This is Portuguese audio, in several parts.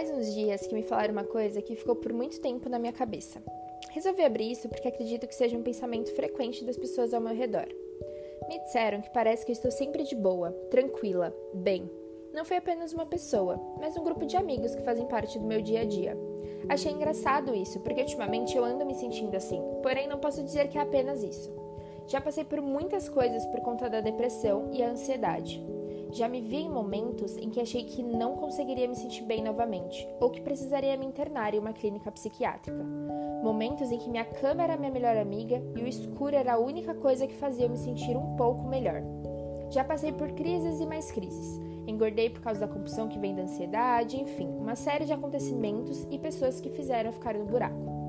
Faz uns dias que me falaram uma coisa que ficou por muito tempo na minha cabeça. Resolvi abrir isso porque acredito que seja um pensamento frequente das pessoas ao meu redor. Me disseram que parece que eu estou sempre de boa, tranquila, bem. Não foi apenas uma pessoa, mas um grupo de amigos que fazem parte do meu dia a dia. Achei engraçado isso, porque ultimamente eu ando me sentindo assim, porém não posso dizer que é apenas isso. Já passei por muitas coisas por conta da depressão e a ansiedade. Já me vi em momentos em que achei que não conseguiria me sentir bem novamente, ou que precisaria me internar em uma clínica psiquiátrica. Momentos em que minha cama era minha melhor amiga e o escuro era a única coisa que fazia eu me sentir um pouco melhor. Já passei por crises e mais crises. Engordei por causa da compulsão que vem da ansiedade, enfim, uma série de acontecimentos e pessoas que fizeram ficar no buraco.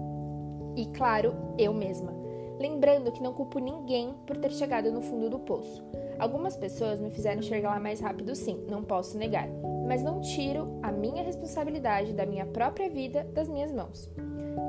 E claro, eu mesma. Lembrando que não culpo ninguém por ter chegado no fundo do poço. Algumas pessoas me fizeram chegar lá mais rápido, sim, não posso negar, mas não tiro a minha responsabilidade da minha própria vida das minhas mãos.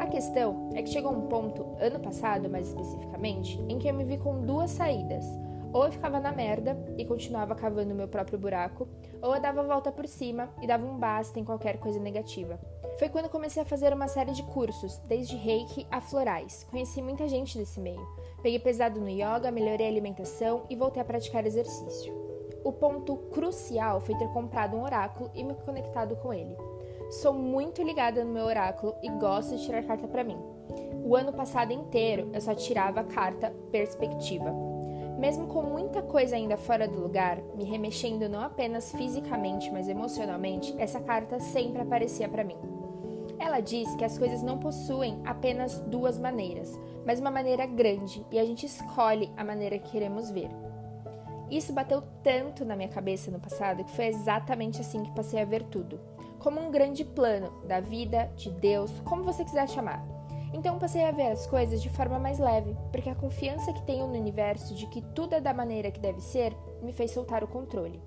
A questão é que chegou um ponto, ano passado mais especificamente, em que eu me vi com duas saídas. Ou eu ficava na merda e continuava cavando meu próprio buraco, ou eu dava a volta por cima e dava um basta em qualquer coisa negativa. Foi quando comecei a fazer uma série de cursos, desde reiki a florais. Conheci muita gente desse meio. Peguei pesado no yoga, melhorei a alimentação e voltei a praticar exercício. O ponto crucial foi ter comprado um oráculo e me conectado com ele. Sou muito ligada no meu oráculo e gosto de tirar carta para mim. O ano passado inteiro eu só tirava a carta perspectiva. Mesmo com muita coisa ainda fora do lugar, me remexendo não apenas fisicamente, mas emocionalmente, essa carta sempre aparecia para mim. Ela diz que as coisas não possuem apenas duas maneiras, mas uma maneira grande e a gente escolhe a maneira que queremos ver. Isso bateu tanto na minha cabeça no passado que foi exatamente assim que passei a ver tudo, como um grande plano da vida, de Deus, como você quiser chamar. Então passei a ver as coisas de forma mais leve, porque a confiança que tenho no universo de que tudo é da maneira que deve ser me fez soltar o controle.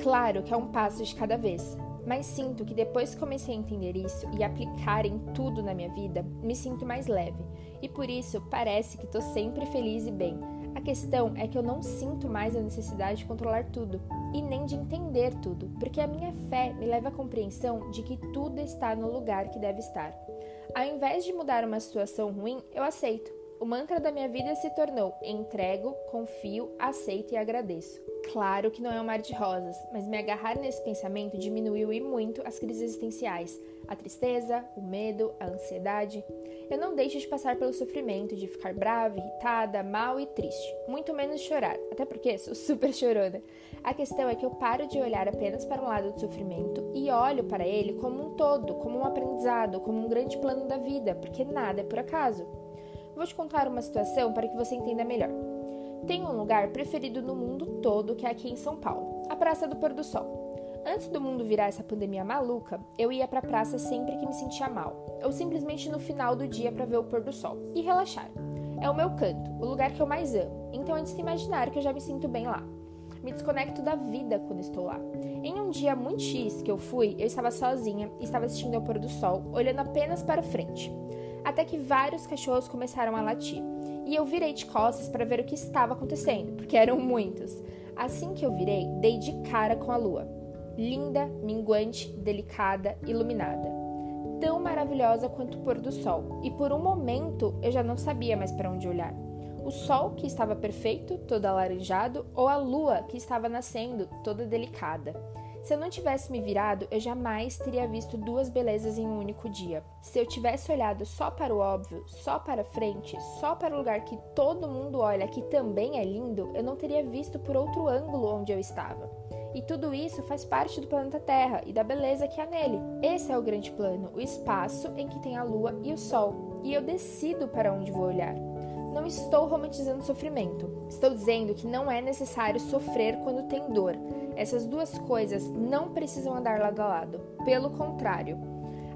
Claro que é um passo de cada vez, mas sinto que depois que comecei a entender isso e aplicar em tudo na minha vida, me sinto mais leve. E por isso parece que estou sempre feliz e bem. A questão é que eu não sinto mais a necessidade de controlar tudo e nem de entender tudo, porque a minha fé me leva à compreensão de que tudo está no lugar que deve estar. Ao invés de mudar uma situação ruim, eu aceito. O mantra da minha vida se tornou entrego, confio, aceito e agradeço. Claro que não é um mar de rosas, mas me agarrar nesse pensamento diminuiu e muito as crises existenciais, a tristeza, o medo, a ansiedade. Eu não deixo de passar pelo sofrimento, de ficar brava, irritada, mal e triste, muito menos chorar, até porque sou super chorona. A questão é que eu paro de olhar apenas para um lado do sofrimento e olho para ele como um todo, como um aprendizado, como um grande plano da vida, porque nada é por acaso. Vou te contar uma situação para que você entenda melhor. Tenho um lugar preferido no mundo todo que é aqui em São Paulo, a Praça do Pôr do Sol. Antes do mundo virar essa pandemia maluca, eu ia pra praça sempre que me sentia mal, ou simplesmente no final do dia para ver o pôr do sol e relaxar. É o meu canto, o lugar que eu mais amo, então é de imaginar que eu já me sinto bem lá. Me desconecto da vida quando estou lá. Em um dia muito X que eu fui, eu estava sozinha e estava assistindo ao pôr do sol, olhando apenas para frente. Até que vários cachorros começaram a latir e eu virei de costas para ver o que estava acontecendo, porque eram muitos. Assim que eu virei, dei de cara com a lua. Linda, minguante, delicada, iluminada. Tão maravilhosa quanto o pôr do sol, e por um momento eu já não sabia mais para onde olhar. O sol que estava perfeito, todo alaranjado, ou a lua que estava nascendo, toda delicada. Se eu não tivesse me virado, eu jamais teria visto duas belezas em um único dia. Se eu tivesse olhado só para o óbvio, só para frente, só para o lugar que todo mundo olha que também é lindo, eu não teria visto por outro ângulo onde eu estava. E tudo isso faz parte do planeta Terra e da beleza que há nele. Esse é o grande plano, o espaço em que tem a lua e o sol. E eu decido para onde vou olhar. Não estou romantizando sofrimento. Estou dizendo que não é necessário sofrer quando tem dor. Essas duas coisas não precisam andar lado a lado. Pelo contrário,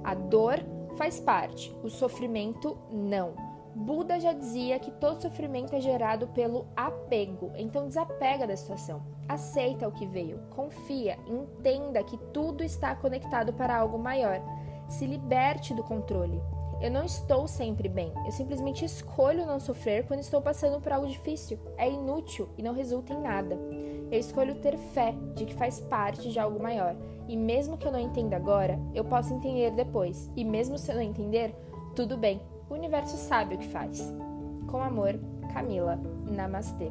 a dor faz parte, o sofrimento não. Buda já dizia que todo sofrimento é gerado pelo apego, então desapega da situação. Aceita o que veio, confia, entenda que tudo está conectado para algo maior. Se liberte do controle. Eu não estou sempre bem. Eu simplesmente escolho não sofrer quando estou passando por algo difícil. É inútil e não resulta em nada. Eu escolho ter fé de que faz parte de algo maior. E mesmo que eu não entenda agora, eu posso entender depois. E mesmo se eu não entender, tudo bem. O universo sabe o que faz. Com amor, Camila. Namastê.